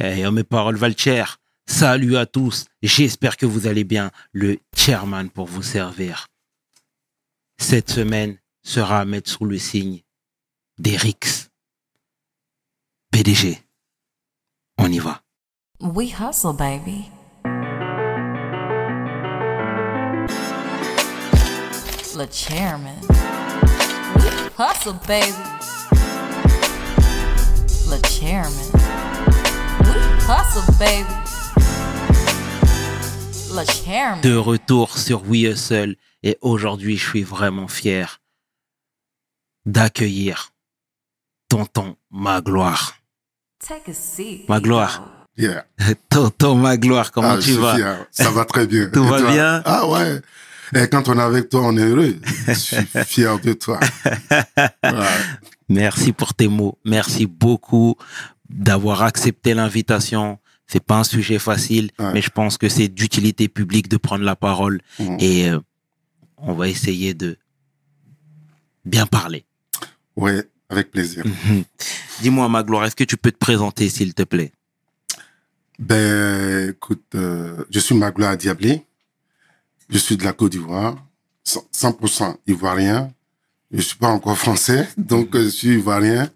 Eh, mes paroles valent Salut à tous. J'espère que vous allez bien. Le chairman pour vous servir. Cette semaine sera à mettre sous le signe d'Erix. PDG. On y va. We hustle, baby. Le chairman. hustle, baby. Le chairman. Hustle, baby. De retour sur We Hustle et aujourd'hui je suis vraiment fier d'accueillir Tonton Magloire. Take a seat. Magloire. Yeah. Tonton Magloire, comment ah, tu vas? Ça va très bien. Tout va bien? Ah ouais. Et quand on est avec toi, on est heureux. Je suis fier de toi. Merci pour tes mots. Merci beaucoup d'avoir accepté l'invitation. C'est pas un sujet facile, mais je pense que c'est d'utilité publique de prendre la parole et euh, on va essayer de bien parler. Oui, avec plaisir. Mhm. Dis-moi, Magloire, est-ce que tu peux te présenter, s'il te plaît? Ben, écoute, euh, je suis Magloire Diablé. Je suis de la Côte d'Ivoire, 100% ivoirien. Je suis pas encore français, donc je suis ivoirien.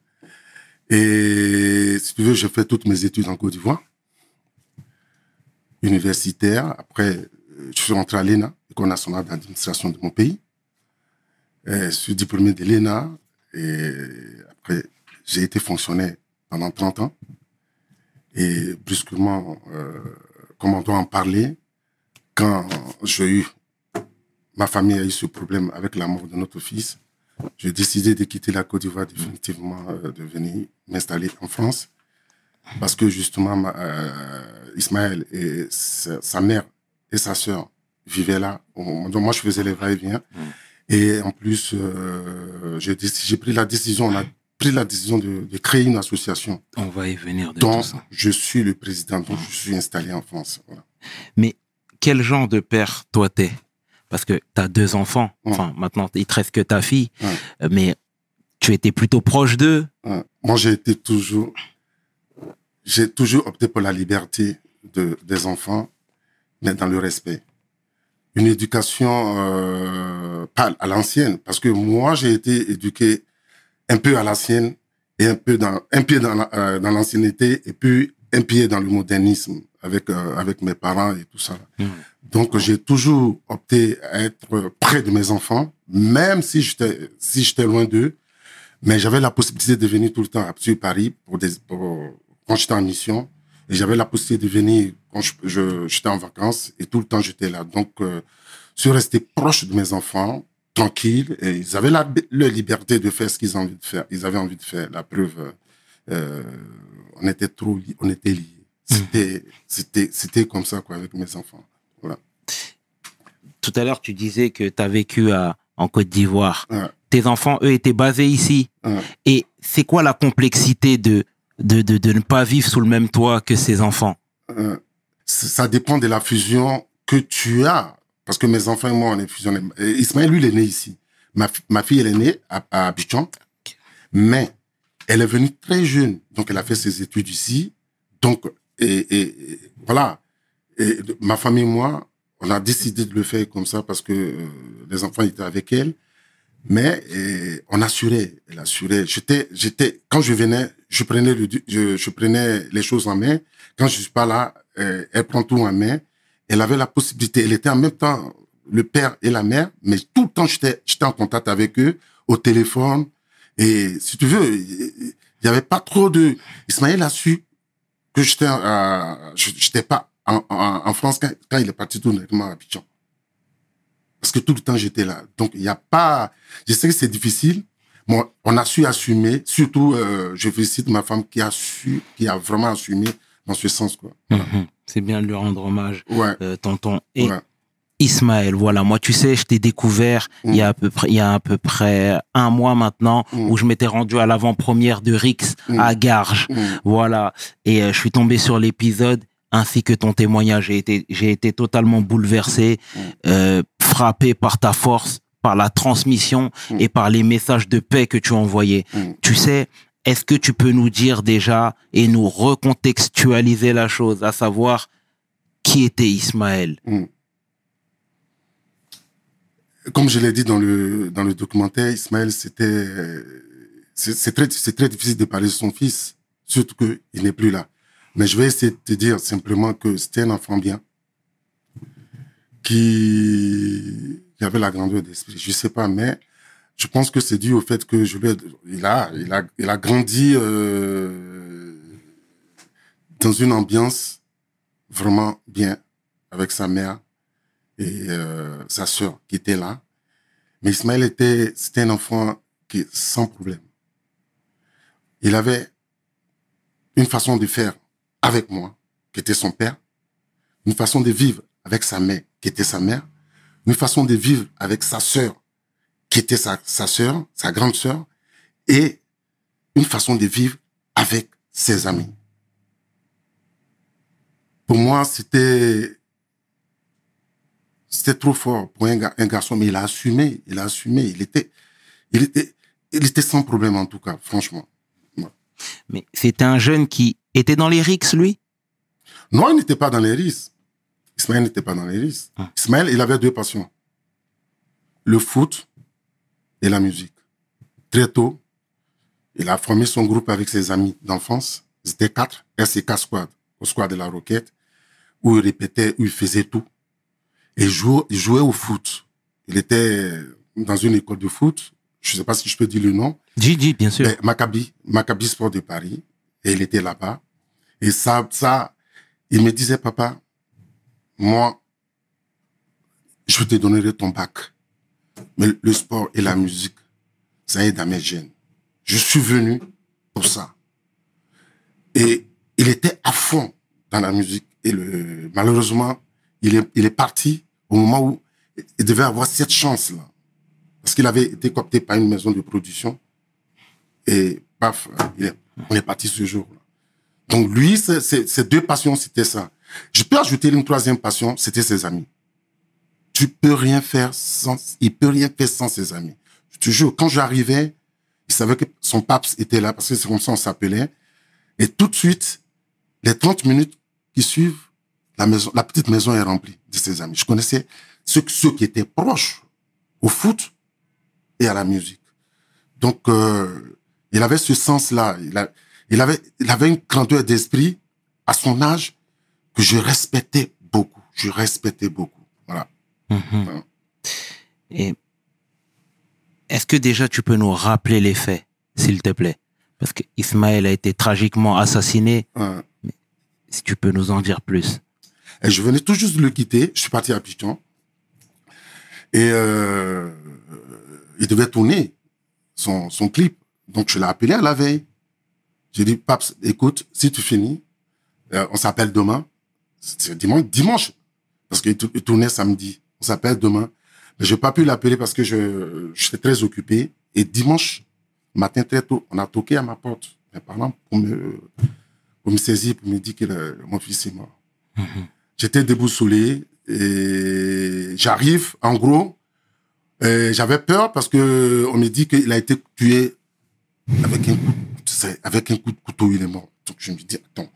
Et si tu veux, j'ai fait toutes mes études en Côte d'Ivoire, universitaire. Après, je suis rentré à l'ENA, École nationale d'administration de mon pays. je suis diplômé de l'ENA. Et après, j'ai été fonctionnaire pendant 30 ans. Et brusquement, euh, comme on doit en parler, quand j'ai eu, ma famille a eu ce problème avec la mort de notre fils, j'ai décidé de quitter la Côte d'Ivoire définitivement, euh, de venir m'installer en France. Parce que justement, ma, euh, Ismaël et sa, mère et sa sœur vivaient là. moi, je faisais les va-et-vient. Mm. Et en plus, euh, j'ai pris la décision, on a pris la décision de, de, créer une association. On va y venir de dont ça. je suis le président, donc je suis installé en France. Voilà. Mais quel genre de père toi t'es? Parce que tu as deux enfants. Enfin, maintenant, il te reste que ta fille. Mais tu étais plutôt proche d'eux. Moi, j'ai été toujours... J'ai toujours opté pour la liberté de, des enfants, mais dans le respect une éducation euh, pas à l'ancienne, parce que moi j'ai été éduqué un peu à l'ancienne et un peu dans un pied dans euh, dans l'ancienneté et puis un pied dans le modernisme avec euh, avec mes parents et tout ça. Hmm. Donc j'ai toujours opté à être près de mes enfants, même si j'étais si j'étais loin d'eux, mais j'avais la possibilité de venir tout le temps à Paris pour des pour, quand j'étais en mission et j'avais la possibilité de venir quand je, j'étais en vacances et tout le temps j'étais là. Donc, euh, je suis resté proche de mes enfants, tranquille, et ils avaient la, liberté de faire ce qu'ils ont envie de faire. Ils avaient envie de faire. La preuve, euh, on était trop, on était liés. C'était, c'était, c'était comme ça, quoi, avec mes enfants. Voilà. Tout à l'heure, tu disais que tu as vécu à, en Côte d'Ivoire. Tes enfants, eux, étaient basés ici. Et c'est quoi la complexité de, de, de, de, ne pas vivre sous le même toit que ces enfants? Euh, Ça dépend de la fusion que tu as. Parce que mes enfants et moi, on est fusionnés. Ismaël, lui, il est né ici. Ma, ma fille, elle est née à, à Abidjan. Mais elle est venue très jeune. Donc, elle a fait ses études ici. Donc, et, et, voilà. Ma famille et moi, on a décidé de le faire comme ça parce que euh, les enfants étaient avec elle. Mais on assurait, elle assurait. J'étais, j'étais, quand je venais, je prenais le, je, je, prenais les choses en main. Quand je suis pas là, euh, elle prend tout en main. Elle avait la possibilité. Elle était en même temps le père et la mère, mais tout le temps j'étais, j'étais en contact avec eux au téléphone. Et si tu veux, il y avait pas trop de. Ismaël a su que j'étais, euh, j'étais pas en, en, en France quand, quand, il est parti tout directement à Abidjan. Parce que tout le temps, j'étais là. Donc, il n'y a pas... Je sais que c'est difficile. mais on a su assumer. Surtout, euh, je félicite ma femme qui a su, qui a vraiment assumé dans ce sens. quoi. Mhm. C'est bien de lui rendre hommage, ouais. euh, tonton. Et Ismaël, voilà, moi, tu sais, je t'ai découvert il y a à peu près, il y a à peu près un mois maintenant, mm. où je m'étais rendu à l'avant-première de Rix mm. à Garges, mm. voilà. Et euh, je suis tombé sur l'épisode ainsi que ton témoignage. J'ai été, j'ai été totalement bouleversé, euh, frappé par ta force, par la transmission et par les messages de paix que tu as envoyés. Tu sais, est-ce que tu peux nous dire déjà et nous recontextualiser la chose, à savoir qui était Ismaël? Comme je l'ai dit dans le, dans le documentaire, Ismaël, c'était, c'est très, très difficile de parler de son fils, surtout qu'il n'est plus là. Mais je vais essayer de te dire simplement que c'était un enfant bien, qui, avait la grandeur d'esprit. Je sais pas, mais je pense que c'est dû au fait que je vais, il a, il a, il a grandi euh, dans une ambiance vraiment bien avec sa mère et euh, sa sœur qui était là. Mais Ismaël était, c'était un enfant qui sans problème. Il avait une façon de faire avec moi, qui était son père, une façon de vivre avec sa mère, qui était sa mère, une façon de vivre avec sa sœur, qui était sa, sa sœur, sa grande sœur, et une façon de vivre avec ses amis. Pour moi, c'était c'était trop fort pour un, un, garçon, mais il a assumé, il a assumé, il était, il était, il était sans problème en tout cas, franchement. Mais c'était un jeune qui était dans les RICS, lui? Non, il n'était pas dans les RICS. Ismaël n'était pas dans les RICS. Ah. Ismaël, il avait deux passions. Le foot et la musique. Très tôt, il a formé son groupe avec ses amis d'enfance. Ils étaient quatre, RCK Squad, au Squad de la Roquette, où il répétait, où il faisait tout. Et jouait, il jouait au foot. Il était dans une école de foot. Je ne sais pas si je peux dire le nom. Dis, dis, bien sûr. Maccabi, Maccabi Sport de Paris. Et il était là-bas. Et ça, ça, il me disait, papa, moi, je te donnerai ton bac. Mais le sport et la musique, ça aide à mes gènes. Je suis venu pour ça. Et il était à fond dans la musique. Et le, malheureusement, il est, il est parti au moment où il devait avoir cette chance-là. Parce qu'il avait été coopté par une maison de production. Et paf, il est, on est parti ce jour-là. Donc lui, ces deux passions, c'était ça. Je peux ajouter une troisième passion, c'était ses amis tu peux rien faire sans, il peut rien faire sans ses amis. Je te jure, quand j'arrivais, il savait que son pape était là parce que c'est comme ça on s'appelait. Et tout de suite, les 30 minutes qui suivent, la maison, la petite maison est remplie de ses amis. Je connaissais ceux, ceux qui étaient proches au foot et à la musique. Donc, euh, il avait ce sens-là. Il, a, il avait, il avait une grandeur d'esprit à son âge que je respectais beaucoup. Je respectais beaucoup. Voilà. Mhm. Et est-ce que déjà tu peux nous rappeler les faits, s'il te plaît? Parce qu'Ismaël a été tragiquement assassiné. Si tu peux nous en dire plus. Et je venais tout juste de le quitter. Je suis parti à Pichon. Et euh, il devait tourner son, son clip. Donc je l'ai appelé à la veille. J'ai dit, Paps, écoute, si tu finis, euh, on s'appelle demain. C'est dimanche, dimanche. Parce qu'il tournait samedi on s'appelle demain. Mais j'ai pas pu l'appeler parce que je, j'étais très occupé. Et dimanche matin, très tôt, on a toqué à ma porte, mes parents, pour me, pour me saisir, pour me dire que mon fils est mort. Mm-hmm. J'étais déboussolé et j'arrive, en gros, j'avais peur parce que on me dit qu'il a été tué avec un coup, avec un coup de couteau, il est mort. Donc je me dis, attends.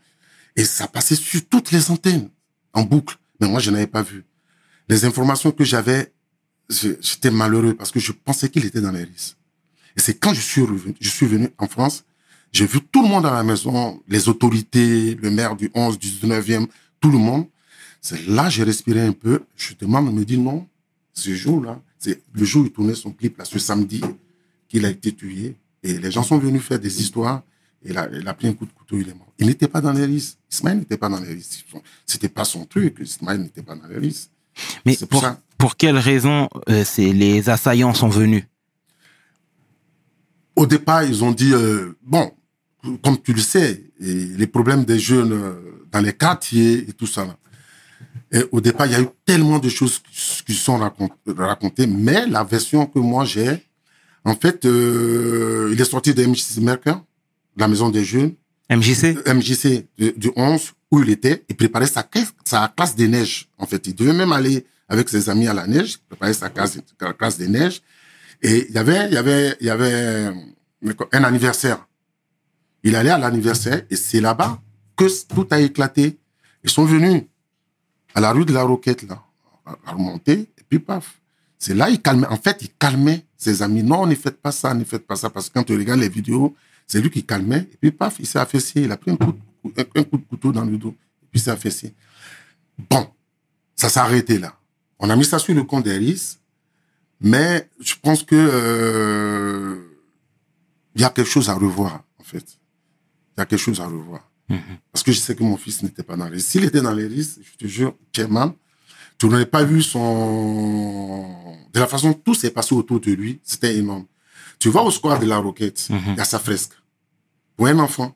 Et ça passait sur toutes les antennes, en boucle. Mais moi, je n'avais pas vu les informations que j'avais, j'étais malheureux parce que je pensais qu'il était dans les risques. Et c'est quand je suis revenu, je suis venu en France, j'ai vu tout le monde à la maison, les autorités, le maire du 11, du 19e, tout le monde. C'est là j'ai respiré un peu. Je demande, on me dit non, ce jour-là, c'est le jour où il tournait son clip, là, ce samedi, qu'il a été tué. Et les gens sont venus faire des histoires. Et il a, il a pris un coup de couteau, il est mort. Il n'était pas dans les risques. Ismaël n'était pas dans les risques. C'était pas son truc. Ismaël n'était pas dans les risques. Mais pour, pour quelles raisons euh, les assaillants sont venus? Au départ, ils ont dit, euh, bon, comme tu le sais, les problèmes des jeunes euh, dans les quartiers et tout ça. Et au départ, il y a eu tellement de choses qui sont racontées, mais la version que moi j'ai, en fait, il est sorti de MJC Mercure, la maison des jeunes. MJC MJC du 11, où il était, il préparait sa, sa classe des neiges. En fait, il devait même aller avec ses amis à la neige, préparer sa classe, classe des neiges. Et il y avait, il y avait, il y avait un anniversaire Il allait à l'anniversaire et c'est là-bas que tout a éclaté. Ils sont venus à la rue de la Roquette, là, à remonter, et puis paf. C'est là, il calmait. En fait, il calmait ses amis. Non, ne faites pas ça, ne faites pas ça. Parce que quand tu regardes les vidéos, c'est lui qui calmait. Et puis paf, il s'est affaissé. Il a pris un coup, un coup de couteau dans le dos. Et puis il s'est affaissé. Bon, ça s'est arrêté là. On a mis ça sur le compte d'Eris. Mais je pense que euh, il y a quelque chose à revoir, en fait. Il y a quelque chose à revoir. Mhm. Parce que je sais que mon fils n'était pas dans les risques. S'il était dans les risques, je te jure, Chairman, tu n'aurais pas vu son... De la façon tout s'est passé autour de lui, c'était énorme. Tu vas au square de la Roquette, mhm. il y a sa fresque. Pour un enfant,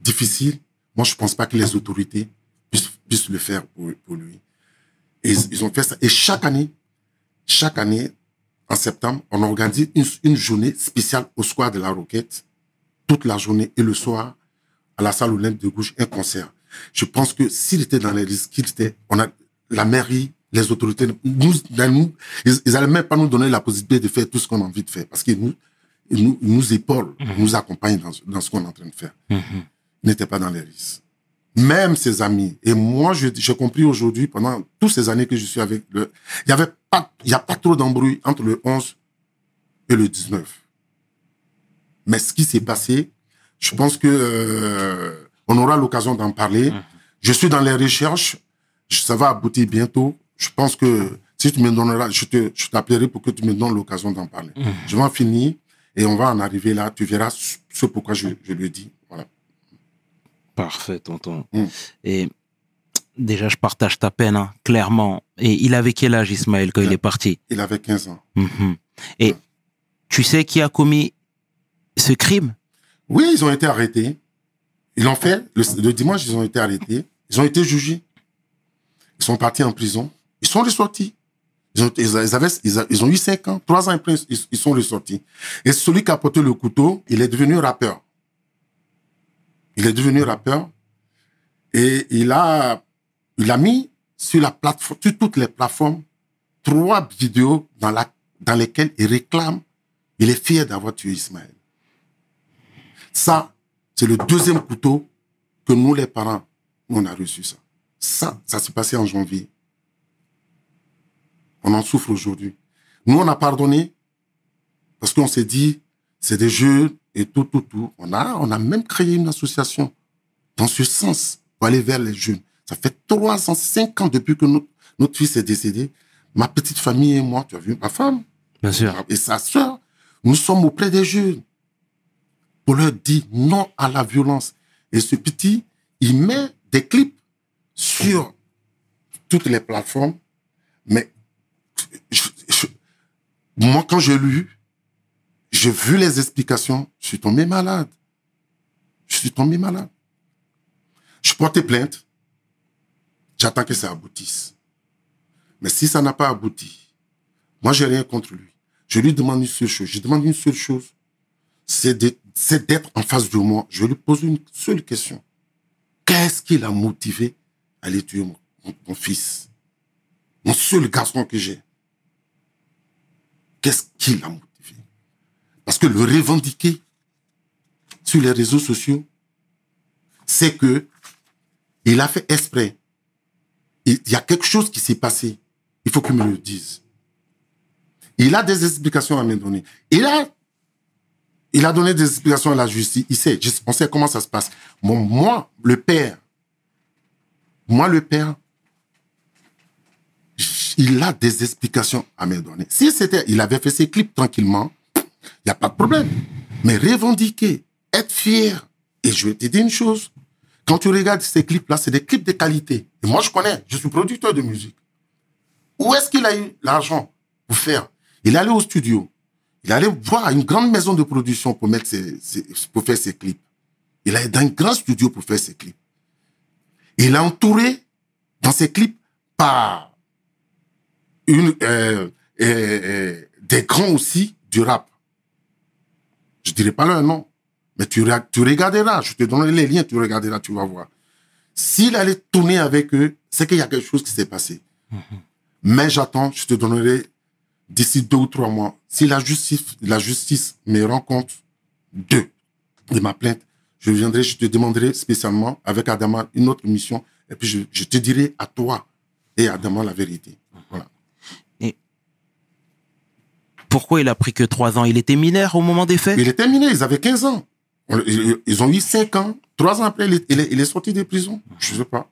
difficile, moi je pense pas que les autorités puissent, le faire pour, pour lui. Et ils ont fait ça. Et chaque année, chaque année, en septembre, on organise une, une, journée spéciale au square de la Roquette, toute la journée et le soir, à la salle Olympe de Gouges, un concert. Je pense que s'il était dans les risques, il était, on a, la mairie, les autorités, nous, nous ils, n'allaient même pas nous donner la possibilité de faire tout ce qu'on a envie de faire, parce qu'ils nous, ils nous, nous épaulent, mhm. nous accompagnent dans, dans ce qu'on est en train de faire. Mhm. Ils n'étaient pas dans les risques même ses amis. Et moi, j'ai compris aujourd'hui, pendant toutes ces années que je suis avec le, il y avait pas, il y a pas trop d'embrouille entre le 11 et le 19. Mais ce qui s'est passé, je pense que euh, on aura l'occasion d'en parler. Mmh. Je suis dans les recherches, ça va aboutir bientôt. Je pense que si tu me donneras, je te, je t'appellerai pour que tu me donnes l'occasion d'en parler. Mmh. Je vais en finir et on va en arriver là. Tu verras ce pourquoi je, je le dis. Voilà. Parfait, tonton. Mm. Et déjà, je partage ta peine, hein, clairement. Et il avait quel âge, Ismaël, quand il, est parti? Il avait 15 ans. Mhm. Et tu sais qui a commis ce crime? Oui, ils ont été arrêtés. Ils l'ont fait. Le, dimanche, ils ont été arrêtés. Ils ont été jugés. Ils sont partis en prison. Ils sont ressortis. Ils ont, ils, avaient, ils, ont eu 5 ans, 3 ans après, ils, ils sont ressortis. Et celui qui a porté le couteau, il est devenu rappeur. Il est devenu rappeur et il a, il a mis sur la plateforme, sur toutes les plateformes, trois vidéos dans la, dans lesquelles il réclame, il est fier d'avoir tué Ismaël. Ça, c'est le deuxième couteau que nous, les parents, on a reçu ça. Ça, ça s'est passé en janvier. On en souffre aujourd'hui. Nous, on a pardonné parce qu'on s'est dit, c'est des jeux, et tout, tout, tout. On a, on a même créé une association dans ce sens pour aller vers les jeunes. Ça fait trois ans, cinq ans depuis que notre, notre fils est décédé. Ma petite famille et moi, tu as vu ma femme. Bien sûr. Et sa soeur, nous sommes auprès des jeunes pour leur dire non à la violence. Et ce petit, il met des clips sur toutes les plateformes. Mais moi, quand j'ai lu, j'ai vu les explications, je suis tombé malade. Je suis tombé malade. Je portais plainte. J'attends que ça aboutisse. Mais si ça n'a pas abouti, moi, j'ai rien contre lui. Je lui demande une seule chose. Je demande une seule chose. C'est d'être en face de moi. Je lui pose une seule question. Qu'est-ce qui l'a motivé à aller tuer mon fils? Mon seul garçon que j'ai. Qu'est-ce qui l'a motivé? Parce que le revendiquer sur les réseaux sociaux, c'est que il a fait exprès. Il y a quelque chose qui s'est passé. Il faut qu'il me le dise. Il a des explications à me donner. Il a, il a donné des explications à la justice. Il sait, on sait comment ça se passe. moi, le père, moi, le père, il a des explications à me donner. Si c'était, il avait fait ses clips tranquillement, il n'y a pas de problème. Mais revendiquer, être fier. Et je vais te dire une chose. Quand tu regardes ces clips-là, c'est des clips de qualité. Et moi, je connais. Je suis producteur de musique. Où est-ce qu'il a eu l'argent pour faire? Il est allé au studio. Il allé voir une grande maison de production pour, mettre pour faire ses clips. Il est dans un grand studio pour faire ses clips. Il est entouré dans ses clips par une, euh, euh, euh, des grands aussi du rap. Je dirais pas leur nom. Mais tu, tu regarderas, je te donnerai les liens, tu regarderas, tu vas voir. S'il allait tourner avec eux, c'est qu'il y a quelque chose qui s'est passé. Mm-hmm. Mais j'attends, je te donnerai d'ici deux ou trois mois. Si la justice, la justice me rend compte, deux, de ma plainte, je viendrai, je te demanderai spécialement avec Adama une autre mission, et puis je, te dirai à toi et à Adama la vérité. Voilà. Et pourquoi il a pris que trois ans? Il était mineur au moment des faits? Il était mineur, ils avaient 15 ans. Ils ont eu 5 ans. Trois ans après, il est, sorti des prisons. Je ne sais pas.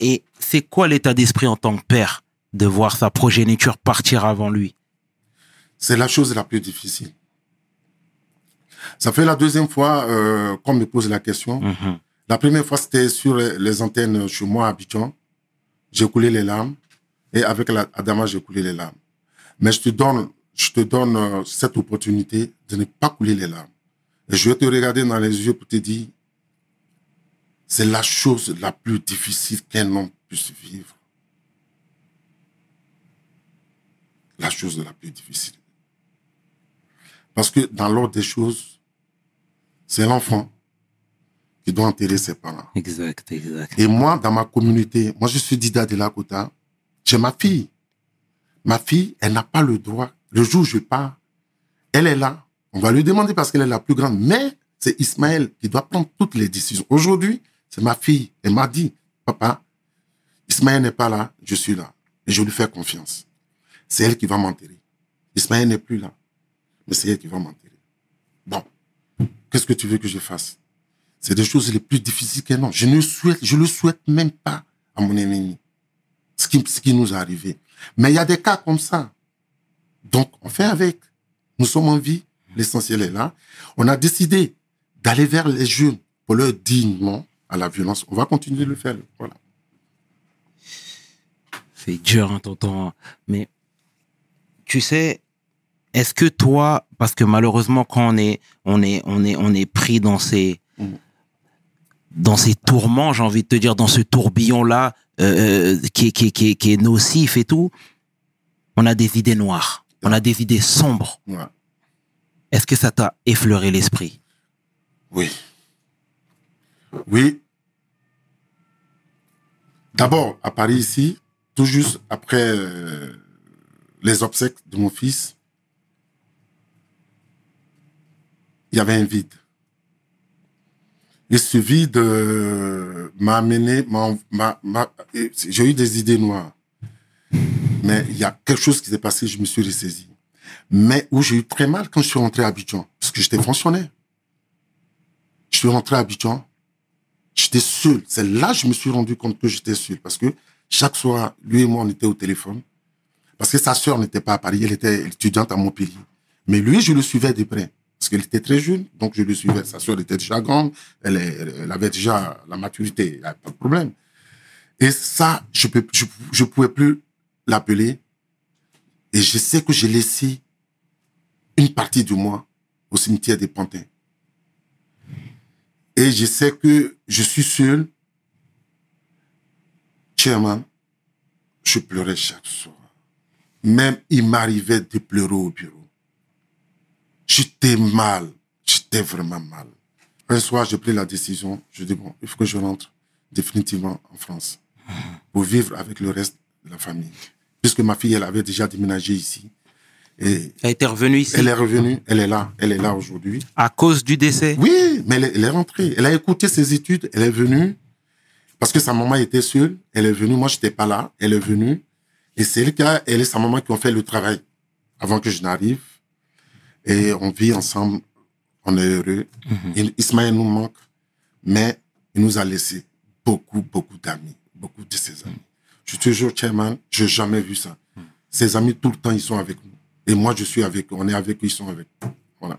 Et c'est quoi l'état d'esprit en tant que père? De voir sa progéniture partir avant lui C'est la chose la plus difficile. Ça fait la deuxième fois euh, qu'on me pose la question. Mhm. La première fois, c'était sur les antennes chez moi à Abidjan. J'ai coulé les larmes. Et avec la, Adama, j'ai coulé les larmes. Mais je te donne, je te donne euh, cette opportunité de ne pas couler les larmes. Et je vais te regarder dans les yeux pour te dire, c'est la chose la plus difficile qu'un homme puisse vivre. La chose la plus difficile. Parce que dans l'ordre des choses, c'est l'enfant qui doit enterrer ses parents. Exact, exact. Et moi, dans ma communauté, moi, je suis Dida de Lakota. J'ai ma fille. Ma fille, elle n'a pas le droit. Le jour où je pars, elle est là. On va lui demander parce qu'elle est la plus grande. Mais c'est Ismaël qui doit prendre toutes les décisions. Aujourd'hui, c'est ma fille. Elle m'a dit, papa, Ismaël n'est pas là, je suis là. Et je lui fais confiance. C'est elle qui va m'enterrer. Ismaël n'est plus là. Mais c'est elle qui va m'enterrer. Bon. Qu'est-ce que tu veux que je fasse? C'est des choses les plus difficiles qu'elle non. Je ne souhaite, je le souhaite même pas à mon ennemi. Ce qui, ce qui nous est arrivé. Mais il y a des cas comme ça. Donc, on fait avec. Nous sommes en vie. L'essentiel est là. On a décidé d'aller vers les jeunes pour leur dire non à la violence. On va continuer de le faire. Voilà. C'est dur, hein, tonton. Mais tu sais, est-ce que toi, parce que malheureusement, quand on est, on est, on est, on est pris dans ces, dans ces tourments, j'ai envie de te dire, dans ce tourbillon-là, euh, euh, qui, qui, qui, qui, est nocif et tout, on a des idées noires, on a des idées sombres. Est-ce que ça t'a effleuré l'esprit? Oui. Oui. D'abord, à Paris ici, tout juste après euh, les obsèques de mon fils, il y avait un vide. Et ce vide m'a amené, j'ai eu des idées noires. Mais il y a quelque chose qui s'est passé, je me suis ressaisi. Mais où j'ai eu très mal quand je suis rentré à Abidjan, parce que j'étais fonctionnaire. Je suis rentré à Abidjan, j'étais seul. C'est là que je me suis rendu compte que j'étais seul, parce que chaque soir, lui et moi, on était au téléphone, parce que sa sœur n'était pas à Paris, elle était étudiante à Montpellier. Mais lui, je le suivais de près parce qu'elle était très jeune, donc je le suivais. Sa soeur était déjà grande, elle, elle avait déjà la maturité, il n'y pas de problème. Et ça, je ne je, je pouvais plus l'appeler. Et je sais que j'ai laissé une partie de moi au cimetière des Pantins. Et je sais que je suis seul. Chairman, je pleurais chaque soir. Même il m'arrivait de pleurer au bureau. J'étais mal. J'étais vraiment mal. Un soir, j'ai pris la décision. Je dis, bon, il faut que je rentre définitivement en France pour vivre avec le reste de la famille. Puisque ma fille, elle avait déjà déménagé ici. Et elle était revenue ici Elle est revenue, elle est là, elle est là aujourd'hui. À cause du décès? Oui, mais elle, est rentrée. Elle a écouté ses études, elle est venue. Parce que sa maman était seule, elle est venue. Moi, j'étais pas là, elle est venue. Et c'est elle, qui elle et sa maman qui ont fait le travail avant que je n'arrive et on vit ensemble, on est heureux. Mhm. Ismaël nous manque, mais il nous a laissé beaucoup, beaucoup d'amis, beaucoup de ses amis. Je suis toujours chairman, je n'ai jamais vu ça. Ses amis, tout le temps, ils sont avec nous. Et moi, je suis avec eux, on est avec eux, ils sont avec nous. Voilà.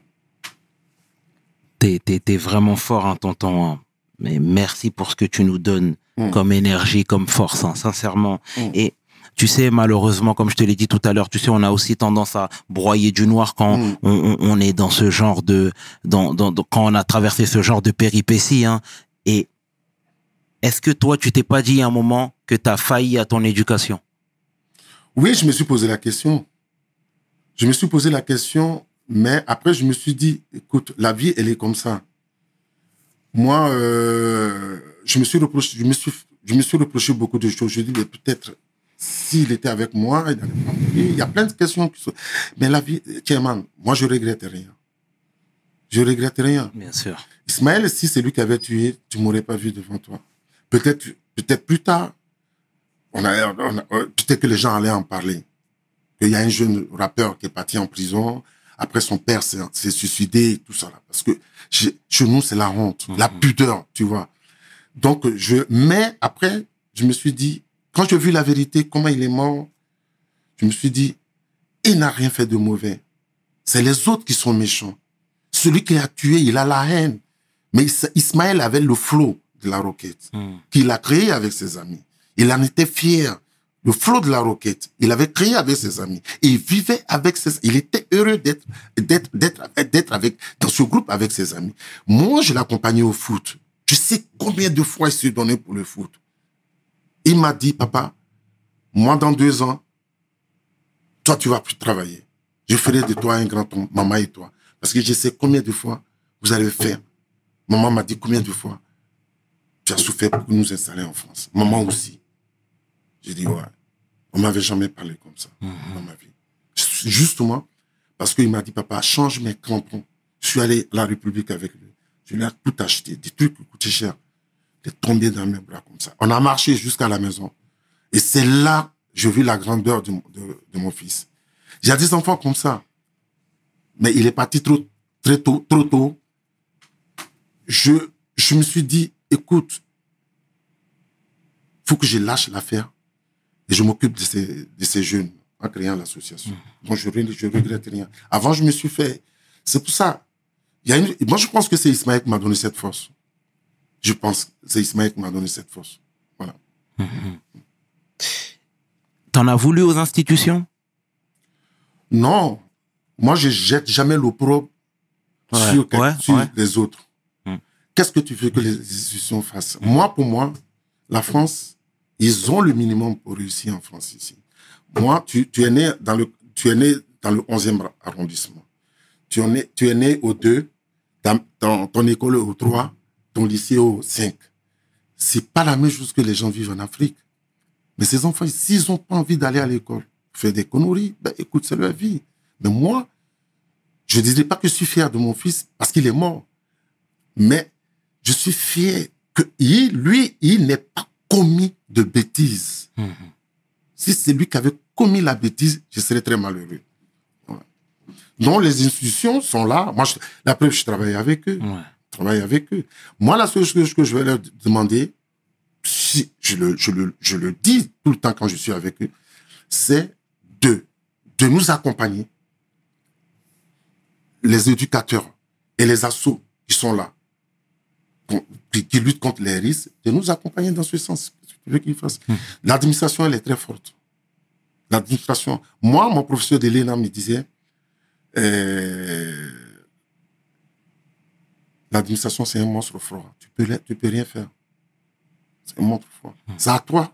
T'es, es, vraiment fort, hein, tonton. Hein. Mais merci pour ce que tu nous donnes mm. comme énergie, comme force, hein, sincèrement. Mm. Et tu sais, malheureusement, comme je te l'ai dit tout à l'heure, tu sais, on a aussi tendance à broyer du noir quand mm. on, est dans ce genre de, dans, quand on a traversé ce genre de péripéties. Hein. Et est-ce que toi, tu t'es pas dit à un moment que tu as failli à ton éducation? Oui, je me suis posé la question. Je me suis posé la question, mais après, je me suis dit, écoute, la vie, elle est comme ça. Moi, euh, je me suis reproché, je me suis, je me suis reproché beaucoup de choses. Je dis, mais peut-être s'il était avec moi, il y a plein de questions. Qui sont... Mais la vie, Tierman, moi, je regrette rien. Je regrette rien. Bien sûr. Ismaël, si c'est lui qui avait tué, tu m'aurais pas vu devant toi. Peut-être, peut-être plus tard, on a, peut-être que les gens allaient en parler. Qu'il y a un jeune rappeur qui est parti en prison. Après, son père s'est suicidé, tout ça là. Parce que chez nous, c'est la honte, la mhm. pudeur, tu vois. Donc, je, mais après, je me suis dit, quand j'ai vu la vérité, comment il est mort, je me suis dit, il n'a rien fait de mauvais. C'est les autres qui sont méchants. Celui qui a tué, il a la haine. Mais Ismaël avait le flot de la roquette hmm. qu'il a créé avec ses amis. Il en était fier. Le flot de la roquette, il avait créé avec ses amis. Et il vivait avec ses, il était heureux d'être, d'être, d'être, d'être avec, dans ce groupe avec ses amis. Moi, je l'accompagnais au foot. Je sais combien de fois il s'est donné pour le foot. Il m'a dit, papa, moi, dans deux ans, toi, tu vas plus travailler. Je ferai de toi un grand homme, maman et toi. Parce que je sais combien de fois vous allez faire. Maman m'a dit combien de fois tu as souffert pour nous installer en France. Maman aussi. J'ai dit, ouais. On m'avait jamais parlé comme ça mhm. dans ma vie. Justement, parce qu'il m'a dit, papa, change mes crampons. Je suis allé à la République avec lui. Je lui ai tout acheté, des trucs qui coûtaient cher. Est tombé dans mes bras comme ça. On a marché jusqu'à la maison. Et c'est là, j'ai vu la grandeur de, de mon fils. J'ai des enfants comme ça. Mais il est parti trop, très tôt, trop tôt. Je, je me suis dit, écoute, faut que je lâche l'affaire et je m'occupe de ces, de ces jeunes en créant l'association. Mmh. Donc, je, je regrette rien. Avant, je me suis fait, c'est pour ça. Il y a une, moi, je pense que c'est Ismaël qui m'a donné cette force. Je pense que c'est Ismaël qui m'a donné cette force. Voilà. Mmh. T'en as voulu aux institutions? Non. Moi, je jette jamais l'opprobre sur, les autres. Hmm. Qu'est-ce que tu veux que les institutions fassent? Moi, pour moi, la France, ils ont le minimum pour réussir en France ici. Moi, tu, tu es né dans le, tu es né dans le 11e arrondissement. Tu es né, tu es né au 2, dans, ton école au 3, ton lycée au 5. C'est pas la même chose que les gens vivent en Afrique. Mais ces enfants, s'ils ont pas envie d'aller à l'école, faire des conneries, ben écoute, c'est leur vie. Mais moi, je ne dirais pas que je suis fier de mon fils parce qu'il est mort. Mais je suis fier que lui, il n'est pas commis de bêtises. Mhm. Si c'est lui qui avait commis la bêtise, je serais très malheureux. Donc, les institutions sont là. Moi, la preuve, je travaille avec eux. Je travaille avec eux. Moi, la seule chose que je vais leur demander, si je le, je le, je le dis tout le temps quand je suis avec eux, c'est de, de nous accompagner les éducateurs et les assos qui sont là, qui, luttent contre les risques, de nous accompagner dans ce sens. Hmm. L'administration, elle est très forte. L'administration. Moi, mon professeur de l'ENA me disait, euh, l'administration, c'est un monstre froid. Tu peux, tu peux rien faire. C'est un monstre froid. Hmm. C'est à toi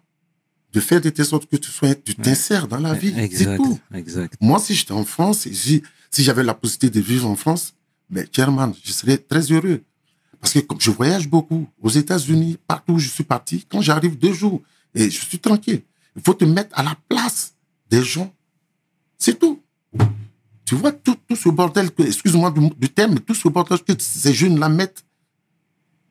de faire de telle sorte que tu sois, tu t'insères dans la vie. C'est tout. Exact. Moi, si j'étais en France, si, si j'avais la possibilité de vivre en France, ben, Chairman, je serais très heureux. Parce que comme je voyage beaucoup, aux États-Unis, partout où je suis parti, quand j'arrive deux jours, et je suis tranquille. Il faut te mettre à la place des gens. C'est tout. Tu vois, tout, tout ce bordel, excuse-moi du, du, terme, tout ce bordel que ces jeunes la mettent,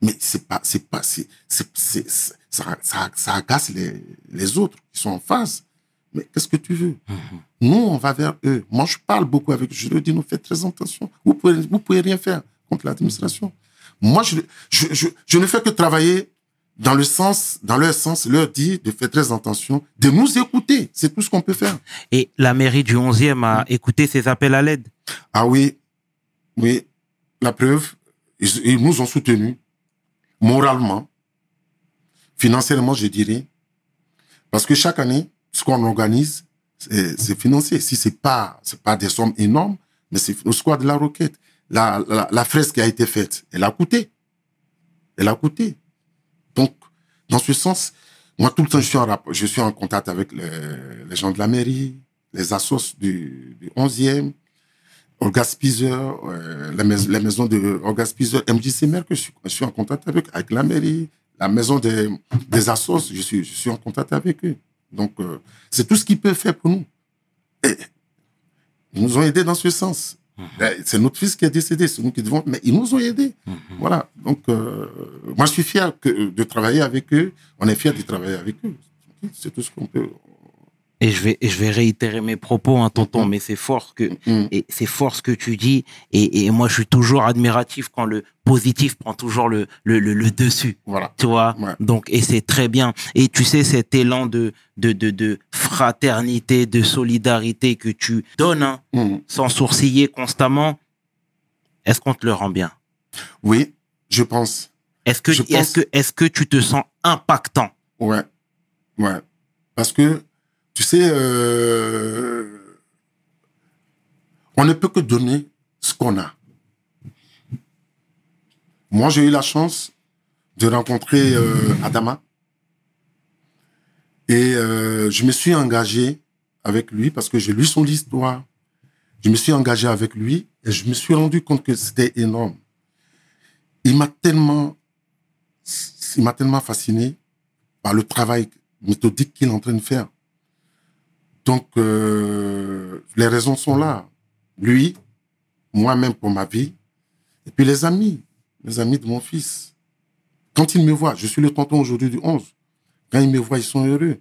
mais c'est pas, c'est pas, c'est, c'est, ça, ça, ça, agace les, les autres qui sont en face. Mais qu'est-ce que tu veux? Mhm. Nous, on va vers eux. Moi, je parle beaucoup avec eux. Je leur dis, nous faites très attention. Vous pouvez, vous pouvez rien faire contre l'administration. Moi, je, je, je, je, ne fais que travailler dans le sens, dans leur sens, leur dire de faire très attention, de nous écouter. C'est tout ce qu'on peut faire. Et la mairie du 11e a écouté ces appels à l'aide? Ah oui, oui. La preuve, ils nous ont soutenus moralement, financièrement, je dirais. Parce que chaque année, ce qu'on organise, c'est financé. Si c'est pas, c'est pas des sommes énormes, mais c'est le squad de la roquette. La, la, la, fresque qui a été faite, elle a coûté. Elle a coûté. Dans ce sens, moi, tout le temps, je suis en, contact avec les, gens de la mairie, les assos du, du 11e, Olga Spizer, la, maison, de Olga Spizer, MJC Mer, que je suis, en contact avec, avec la mairie, la maison des, des assos, je suis, je suis en contact avec eux. Donc, euh, c'est tout ce qu'ils peuvent faire pour nous. Et ils nous ont aidés dans ce sens. Mhm. Ben, c'est notre fils qui est décédé, c'est nous qui devons, mais ils nous ont aidés. Mhm. Voilà. Donc, euh, moi, je suis fier que, de travailler avec eux. On est fier de travailler avec eux. C'est tout ce qu'on peut, et je vais, je vais réitérer mes propos, hein, tonton, mm-hmm. mais c'est fort que, mm-hmm. et c'est fort ce que tu dis. Et, et, moi, je suis toujours admiratif quand le positif prend toujours le, le, le, dessus. Voilà. Tu vois? Donc, et c'est très bien. Et tu sais, cet élan de, de, de, de fraternité, de solidarité que tu donnes, hein, mm-hmm. sans sourciller constamment, est-ce qu'on te le rend bien? Oui, je pense. Est-ce que, est-ce que, est-ce que tu te sens impactant? Ouais. Ouais. Parce que, tu sais, euh, on ne peut que donner ce qu'on a. Moi, j'ai eu la chance de rencontrer euh, Adama. Et euh, je me suis engagé avec lui parce que j'ai lu son histoire. Je me suis engagé avec lui et je me suis rendu compte que c'était énorme. Il m'a tellement, il m'a tellement fasciné par le travail méthodique qu'il est en train de faire. Donc, euh, les raisons sont là. Lui, moi-même pour ma vie, et puis les amis, les amis de mon fils. Quand ils me voient, je suis le tonton aujourd'hui du 11. Quand ils me voient, ils sont heureux.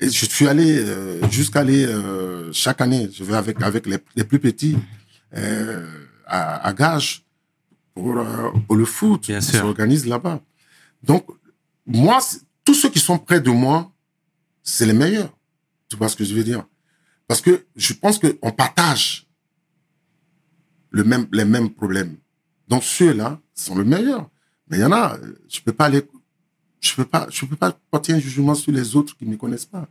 Et je suis allé euh, jusqu'à aller euh, chaque année, je vais avec avec les, les plus petits euh, à, à Gage pour, euh, pour le foot. Bien sûr. s'organise là-bas. Donc moi, tous ceux qui sont près de moi, c'est les meilleurs. Tu vois ce que je veux dire? Parce que je pense qu'on partage le même, les mêmes problèmes. Donc ceux-là sont le meilleur. Mais il y en a, je peux pas aller, je peux pas, je peux pas porter un jugement sur les autres qui ne me connaissent pas.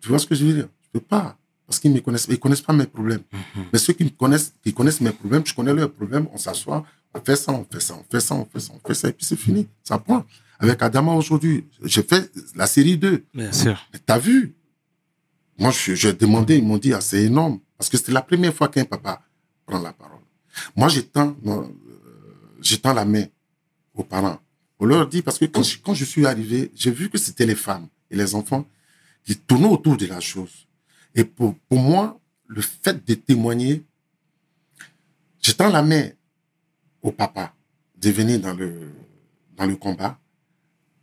Tu vois ce que je veux dire? Je peux pas. Parce qu'ils me connaissent, ils connaissent pas mes problèmes. Mhm. Mais ceux qui me connaissent, qui connaissent mes problèmes, je connais leurs problèmes, on s'assoit, on fait ça, on fait ça, on fait ça, on fait ça, on fait ça, et puis c'est fini. Ça prend. Avec Adama aujourd'hui, j'ai fait la série 2. Bien sûr. T'as vu? Moi, j'ai demandé, ils m'ont dit, ah, c'est énorme. Parce que c'était la première fois qu'un papa prend la parole. Moi, j'étends, euh, j'étends la main aux parents. On leur dit, parce que quand je, quand je suis arrivé, j'ai vu que c'était les femmes et les enfants qui tournaient autour de la chose. Et pour, pour moi, le fait de témoigner, j'étends la main au papa de venir dans le, dans le combat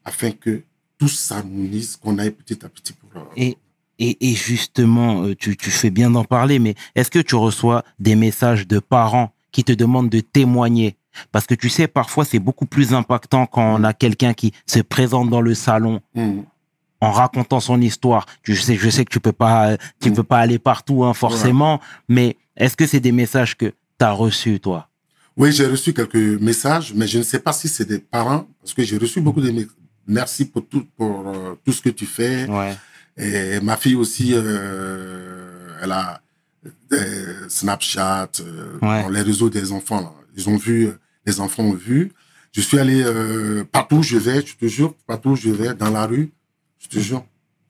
afin que tout s'harmonise, qu'on aille petit à petit pour... Et et, et justement, euh, tu, tu fais bien d'en parler, mais est-ce que tu reçois des messages de parents qui te demandent de témoigner? Parce que tu sais, parfois, c'est beaucoup plus impactant quand on a quelqu'un qui se présente dans le salon. Mmh. en racontant son histoire. Je sais, je sais que tu peux pas, tu mmh. peux pas aller partout, hein, forcément. Mais est-ce que c'est des messages que tu as reçus, toi? Oui, j'ai reçu quelques messages, mais je ne sais pas si c'est des parents, parce que j'ai reçu beaucoup de merci pour tout, pour euh, tout ce que tu fais. Ouais. Et ma fille aussi, euh, elle a Snapchat, euh, les réseaux des enfants. Là. Ils ont vu, les enfants ont vu. Je suis allé euh, partout où je vais, je te jure, partout où je vais, dans la rue, je te jure,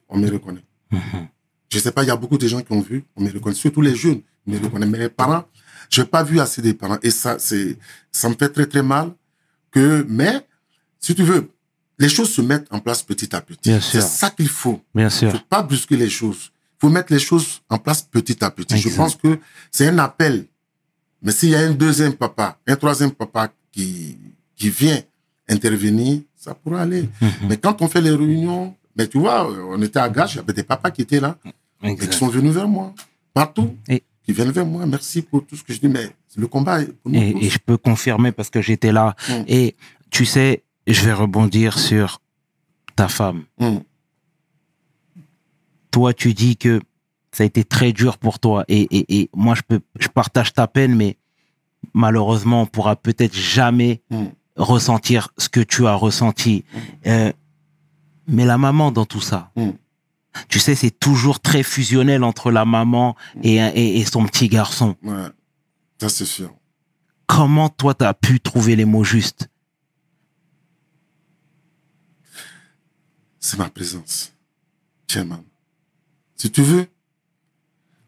on me reconnaît. Mm-hmm. Je sais pas, il y a beaucoup de gens qui ont vu, on me reconnaît, surtout les jeunes, on me reconnaissent. Mais les parents, je n'ai pas vu assez des parents. Et ça, c'est, ça me fait très très mal que, mais, si tu veux, les choses se mettent en place petit à petit. C'est ça qu'il faut. Bien sûr. Faut pas brusquer les choses. Il faut mettre les choses en place petit à petit. Je pense que c'est un appel. Mais s'il y a un deuxième papa, un troisième papa qui, qui vient intervenir, ça pourra aller. Mhm. Mais quand on fait les réunions, mais tu vois, on était à Gage, il y avait des papas qui étaient là, et qui sont venus vers moi, partout. Et qui viennent vers moi. Merci pour tout ce que je dis, mais le combat est pour nous et, et, je peux confirmer parce que j'étais là. Mm. Et tu sais, je vais rebondir sur ta femme. Mm. Toi, tu dis que ça a été très dur pour toi. Et, et, et, moi, je, peux, je partage ta peine, mais malheureusement, on pourra peut-être jamais mm. ressentir ce que tu as ressenti. Euh, mais la maman dans tout ça, tu sais, c'est toujours très fusionnel entre la maman et, et, et son petit garçon. Ouais, ça c'est sûr. Comment toi, tu as pu trouver les mots justes? C'est ma présence. Tiens, Si tu veux,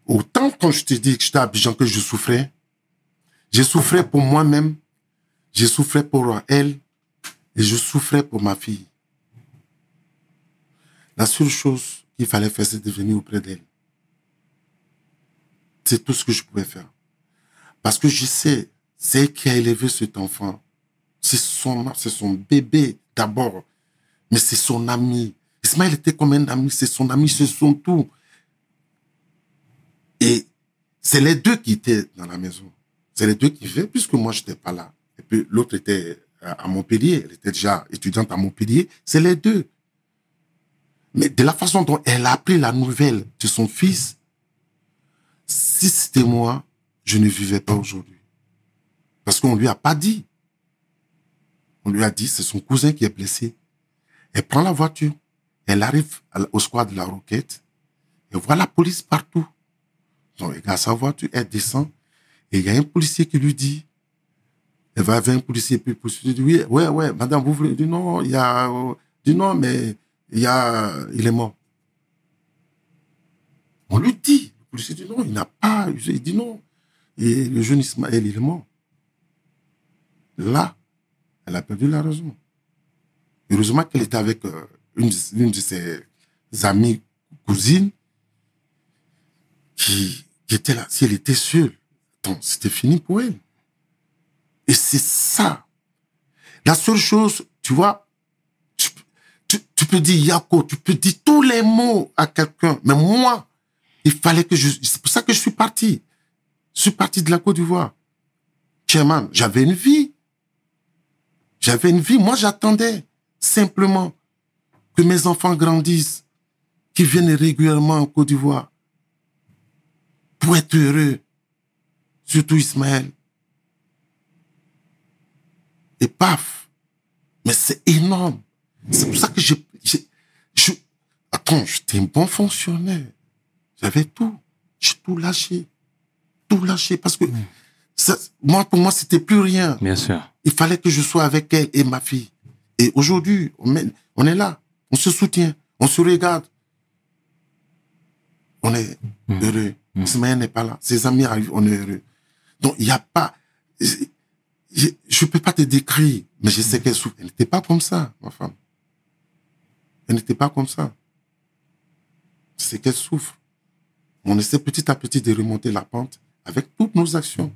autant quand je te dis que j'étais à Abidjan que je souffrais, j'ai souffrais pour moi-même, j'ai souffrais pour elle, et je souffrais pour ma fille. La seule chose qu'il fallait faire, c'est de venir auprès d'elle. C'est tout ce que je pouvais faire. Parce que je sais, c'est qui a élevé cet enfant. C'est son, c'est son bébé d'abord, mais c'est son ami. Ismaël était comme un ami, c'est son ami, c'est son tout. Et c'est les deux qui étaient dans la maison. C'est les deux qui vivaient, puisque moi, j'étais pas là. Et puis l'autre était à Montpellier, elle était déjà étudiante à Montpellier. C'est les deux. Mais de la façon dont elle a appris la nouvelle de son fils, si c'était moi, je ne vivais pas aujourd'hui. Parce qu'on lui a pas dit. On lui a dit, c'est son cousin qui est blessé. Elle prend la voiture. Elle arrive au square de la Roquette. Et voit la police partout. Donc, elle a sa voiture, elle descend. Et il y a un policier qui lui dit, elle va vers un policier, puis le policier dit, oui, ouais, ouais, madame, vous voulez, dit non, il y a, dit non, mais il est mort. On lui dit, le policier dit non, il n'a pas, il dit non. Et le jeune Ismaël, il est mort. Là, elle a perdu la raison. Heureusement qu'elle était avec euh, une, de ses amies cousines qui, qui était là. Si elle était seule, c'était fini pour elle. Et c'est ça. La seule chose, tu vois, tu, peux dire Yako, tu peux dire tous les mots à quelqu'un. Mais moi, il fallait que je... C'est pour ça que je suis parti. Je suis parti de la Côte d'Ivoire. Chairman, j'avais une vie. J'avais une vie. Moi, j'attendais simplement que mes enfants grandissent, qu'ils viennent régulièrement en Côte d'Ivoire pour être heureux. Surtout Ismaël. Et paf. Mais c'est énorme. C'est pour ça que je, je, attends, j'étais un bon fonctionnaire. J'avais tout. J'ai tout lâché. Tout lâché parce que moi, pour moi, c'était plus rien. Bien sûr. Il fallait que je sois avec elle et ma fille. Et aujourd'hui, on, on est là. On se soutient. On se regarde. On est mmh. heureux. Mmh. n'est pas là. Ses amis arrivent, on est heureux. Donc, il n'y a pas, je ne peux pas te décrire, mais je sais qu'elle souffre. Elle n'était pas comme ça, ma femme. Elle n'était pas comme ça. C'est qu'elle souffre. On essaie petit à petit de remonter la pente avec toutes nos actions.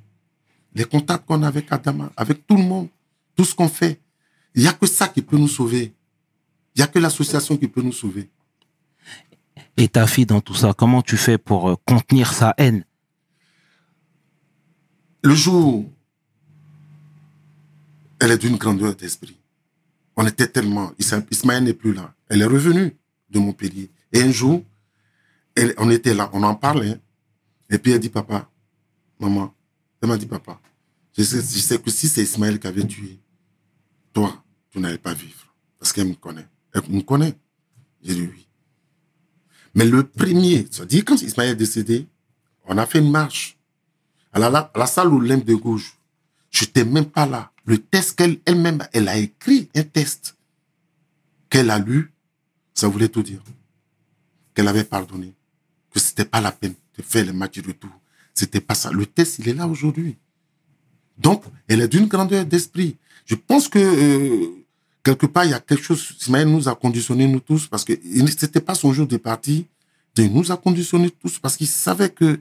Les contacts qu'on a avec Adama, avec tout le monde, tout ce qu'on fait. Il n'y a que ça qui peut nous sauver. Il n'y a que l'association qui peut nous sauver. Et ta fille dans tout ça, comment tu fais pour euh, contenir sa haine? Le jour, elle est d'une grandeur d'esprit. On était tellement... Ismaël n'est plus là. Elle est revenue de Montpellier. Et un jour, on était là, on en parlait. Et puis elle dit, papa, maman, elle m'a dit, papa, je sais, que si c'est Ismaël qui avait tué, toi, tu n'allais pas vivre. Parce qu'elle me connaît. Elle me connaît. J'ai dit oui. Mais le premier, c'est-à-dire quand Ismaël est décédé, on a fait une marche à la, la salle de gauche. Je n'étais même pas là. Le test qu'elle elle-même, elle a écrit un test qu'elle a lu, ça voulait tout dire. Qu'elle avait pardonné. Que c'était pas la peine de faire le match de retour. C'était pas ça. Le test, il est là aujourd'hui. Donc, elle est d'une grandeur d'esprit. Je pense que euh, quelque part, il y a quelque chose. Ismaël nous a conditionnés, nous tous, parce que c'était pas son jour de partie. Il nous a conditionnés tous parce qu'il savait que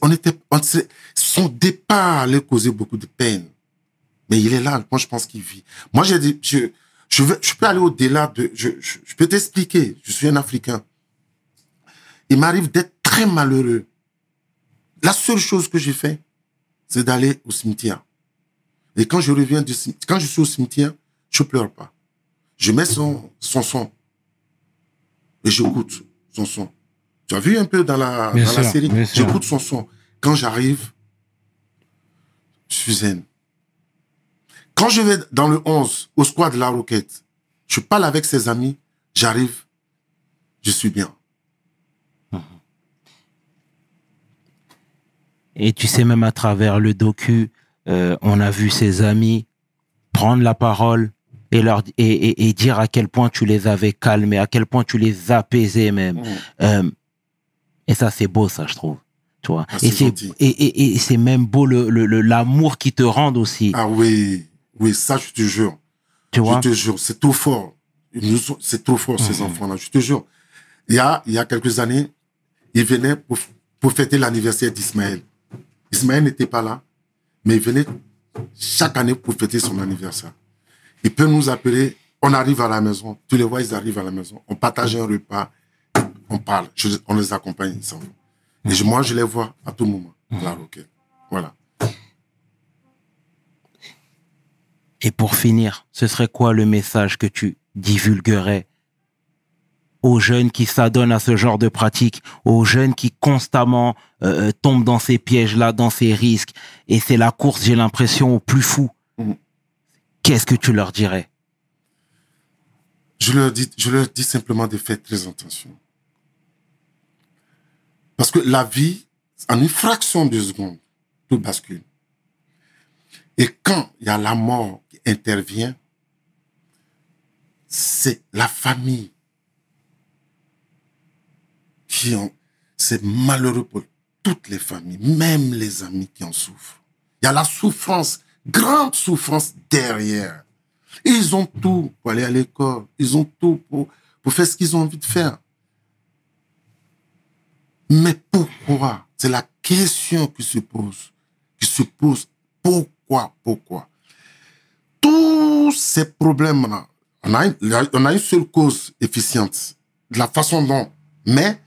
on était, son départ allait causer beaucoup de peine. Mais il est là. Moi, je pense qu'il vit. Moi, j'ai dit, je, je, veux, je peux aller au-delà de, je, je, peux t'expliquer. Je suis un Africain. Il m'arrive d'être très malheureux. La seule chose que j'ai fait, c'est d'aller au cimetière. Et quand je reviens du quand je suis au cimetière, je pleure pas. Je mets son, son son. Et j'écoute son son. Tu as vu un peu dans la, dans la série? J'écoute son son. Quand j'arrive, je suis zen. Quand je vais dans le 11, au squad de la Roquette, je parle avec ses amis, j'arrive, je suis bien. Et tu sais, même à travers le docu, euh, on a vu ses amis prendre la parole et leur et, et, dire à quel point tu les avais calmés, à quel point tu les apaisais même. Mm. Euh, et ça, c'est beau, ça, je trouve. Tu vois. Ah, et c'est et, et, c'est même beau le l'amour le, qui te rend aussi. Ah oui, oui, ça, je te jure. Tu vois? Je te jure, c'est trop fort. C'est trop fort ces mm-hmm. enfants-là. Je te jure. Il y a il y a quelques années, ils venaient pour, pour fêter l'anniversaire d'Ismaël. Ismaël n'était pas là, mais il venait chaque année pour fêter son anniversaire. Il peut nous appeler, on arrive à la maison, tous les vois, ils arrivent à la maison, on partage un repas, on parle, on les accompagne, ils Et moi, je les vois à tout moment. Ok. Voilà. Et pour finir, ce serait quoi le message que tu divulguerais aux jeunes qui s'adonnent à ce genre de pratique, aux jeunes qui constamment euh, euh, tombent dans ces pièges-là, dans ces risques, et c'est la course, j'ai l'impression, au plus fou. Mm. Qu'est-ce que tu leur dirais? Je leur, dis, je leur dis simplement de faire très attention. Parce que la vie, en une fraction de seconde, tout bascule. Et quand il y a la mort qui intervient, c'est la famille qui ont, c'est malheureux pour toutes les familles, même les amis qui en souffrent. Il y a la souffrance, grande souffrance derrière. Ils ont tout pour aller à l'école, ils ont tout pour, pour faire ce qu'ils ont envie de faire. Mais pourquoi? C'est la question qui se pose, qui se pose. Pourquoi Pourquoi? Tous ces problèmes-là, on a, on a une seule cause efficiente, de la façon dont, mais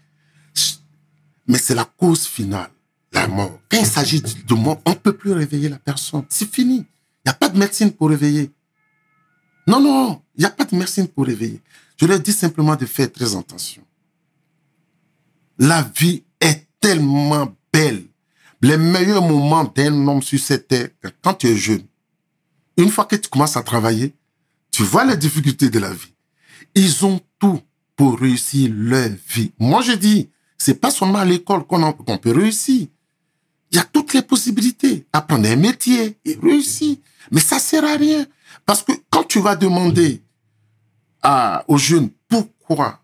mais c'est la cause finale, la mort. Quand il s'agit de mort, on ne peut plus réveiller la personne. C'est fini. Il n'y a pas de médecine pour réveiller. Non, non, il n'y a pas de médecine pour réveiller. Je leur dis simplement de faire très attention. La vie est tellement belle. Les meilleurs moments d'un homme sur cette terre, quand tu es jeune, une fois que tu commences à travailler, tu vois les difficultés de la vie. Ils ont tout pour réussir leur vie. Moi, je dis, c'est pas seulement à l'école qu'on peut réussir. Il y a toutes les possibilités. Apprendre un métier et réussir. Mais ça sert à rien. Parce que quand tu vas demander aux jeunes pourquoi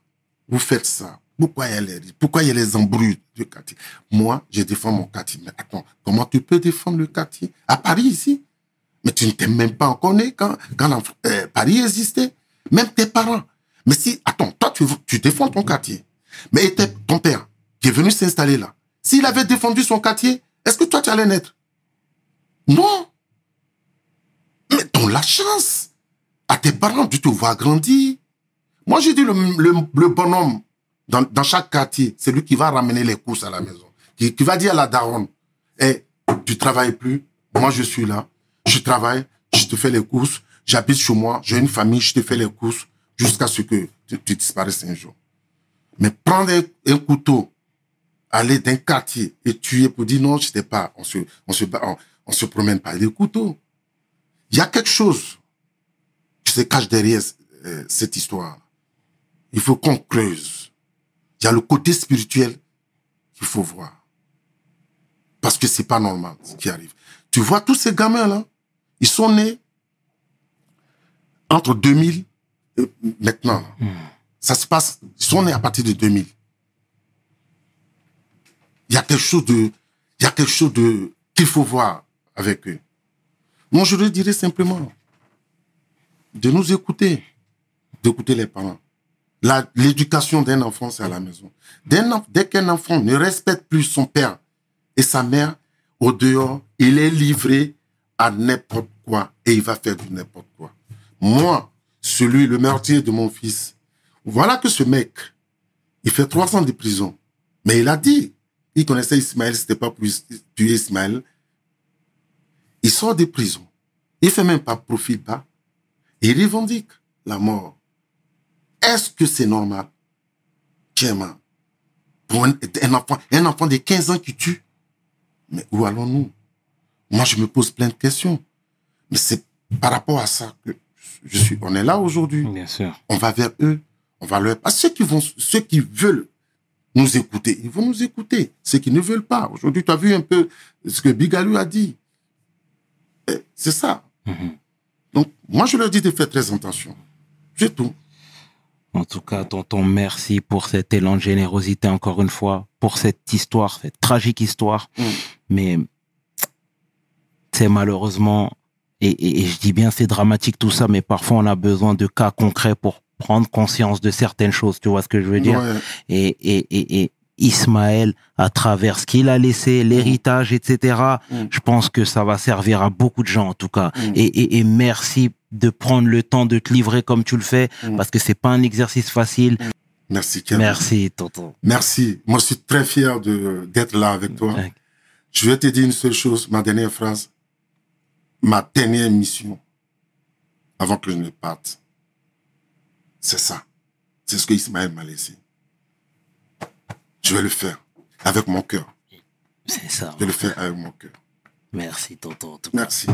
vous faites ça, pourquoi il y a les, pourquoi y a les embrouilles du quartier, moi, je défends mon quartier. Mais attends, comment tu peux défendre le quartier? À Paris ici? Mais tu ne t'es même pas encore né quand, quand euh, Paris existait. Même tes parents. Mais si, attends, toi, tu, tu défends ton quartier. Mais ton père qui est venu s'installer là. S'il avait défendu son quartier, est-ce que toi tu allais naître? Non. Mais ton la chance. À tes parents, tu te vois grandir. Moi, j'ai dit le, le, bonhomme dans, chaque quartier, c'est lui qui va ramener les courses à la maison. Qui, va dire à la daronne, eh, tu travailles plus, moi je suis là, je travaille, je te fais les courses, j'habite chez moi, j'ai une famille, je te fais les courses jusqu'à ce que tu, tu disparaisses un jour. Mais prendre un, couteau, aller d'un quartier et tuer pour dire non, je sais pas, on se, se promène pas les couteaux. Il y a quelque chose qui se cache derrière euh, cette histoire. Il faut qu'on creuse. Il y a le côté spirituel qu'il faut voir. Parce que c'est pas normal ce qui arrive. Tu vois tous ces gamins là, ils sont nés entre 2000 et maintenant. Hmm. Ça se passe, ils sont nés à partir de 2000. Il y a quelque chose de, il y a quelque chose de, qu'il faut voir avec eux. Moi, je leur dirais simplement de nous écouter, d'écouter les parents. L'éducation d'un enfant, c'est à la maison. Dès qu'un enfant ne respecte plus son père et sa mère, au dehors, il est livré à n'importe quoi et il va faire du n'importe quoi. Moi, celui, le meurtrier de mon fils, voilà que ce mec, il fait trois ans de prison. Mais il a dit, il connaissait Ismaël, c'était pas pour tuer Ismaël. Il sort de prison. Il fait même pas profil bas. Il revendique la mort. Est-ce que c'est normal? Tiens, pour un, enfant, un enfant de 15 ans qui tue. Mais où allons-nous? Moi, je me pose plein de questions. Mais c'est par rapport à ça que je suis, on est là aujourd'hui. Bien sûr. On va vers eux. On va leur... Ceux qui, vont, ceux qui veulent nous écouter, ils vont nous écouter. Ceux qui ne veulent pas. Aujourd'hui, tu as vu un peu ce que Bigalou a dit. Eh, c'est ça. Mhm. Donc, moi, je leur dis de faire très attention. C'est tout. En tout cas, tonton, merci pour cet élan de générosité encore une fois, pour cette histoire, cette tragique histoire. Mm. Mais c'est malheureusement, et, et, je dis bien c'est dramatique tout ça, mais parfois on a besoin de cas concrets pour prendre conscience de certaines choses, tu vois ce que je veux dire? Et, et, et, Ismaël à travers ce qu'il a laissé, l'héritage, etc. Je pense que ça va servir à beaucoup de gens en tout cas. Et, et, merci de prendre le temps de te livrer comme tu le fais parce que c'est pas un exercice facile. Merci, Merci, tonton. Merci. Moi, je suis très fier de d'être là avec toi. Je vais te dire une seule chose, ma dernière phrase. Ma dernière mission, avant que je ne parte, c'est ça. C'est ce que Ismaël m'a laissé. Je vais le faire avec mon cœur. C'est ça. Je vais le faire avec mon cœur. Merci, tonton. Merci.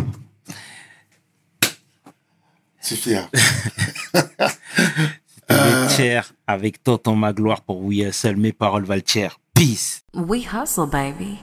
C'est fier. C'était avec Tonton Magloire pour We Hustle. Mes paroles valent Peace. We hustle, baby.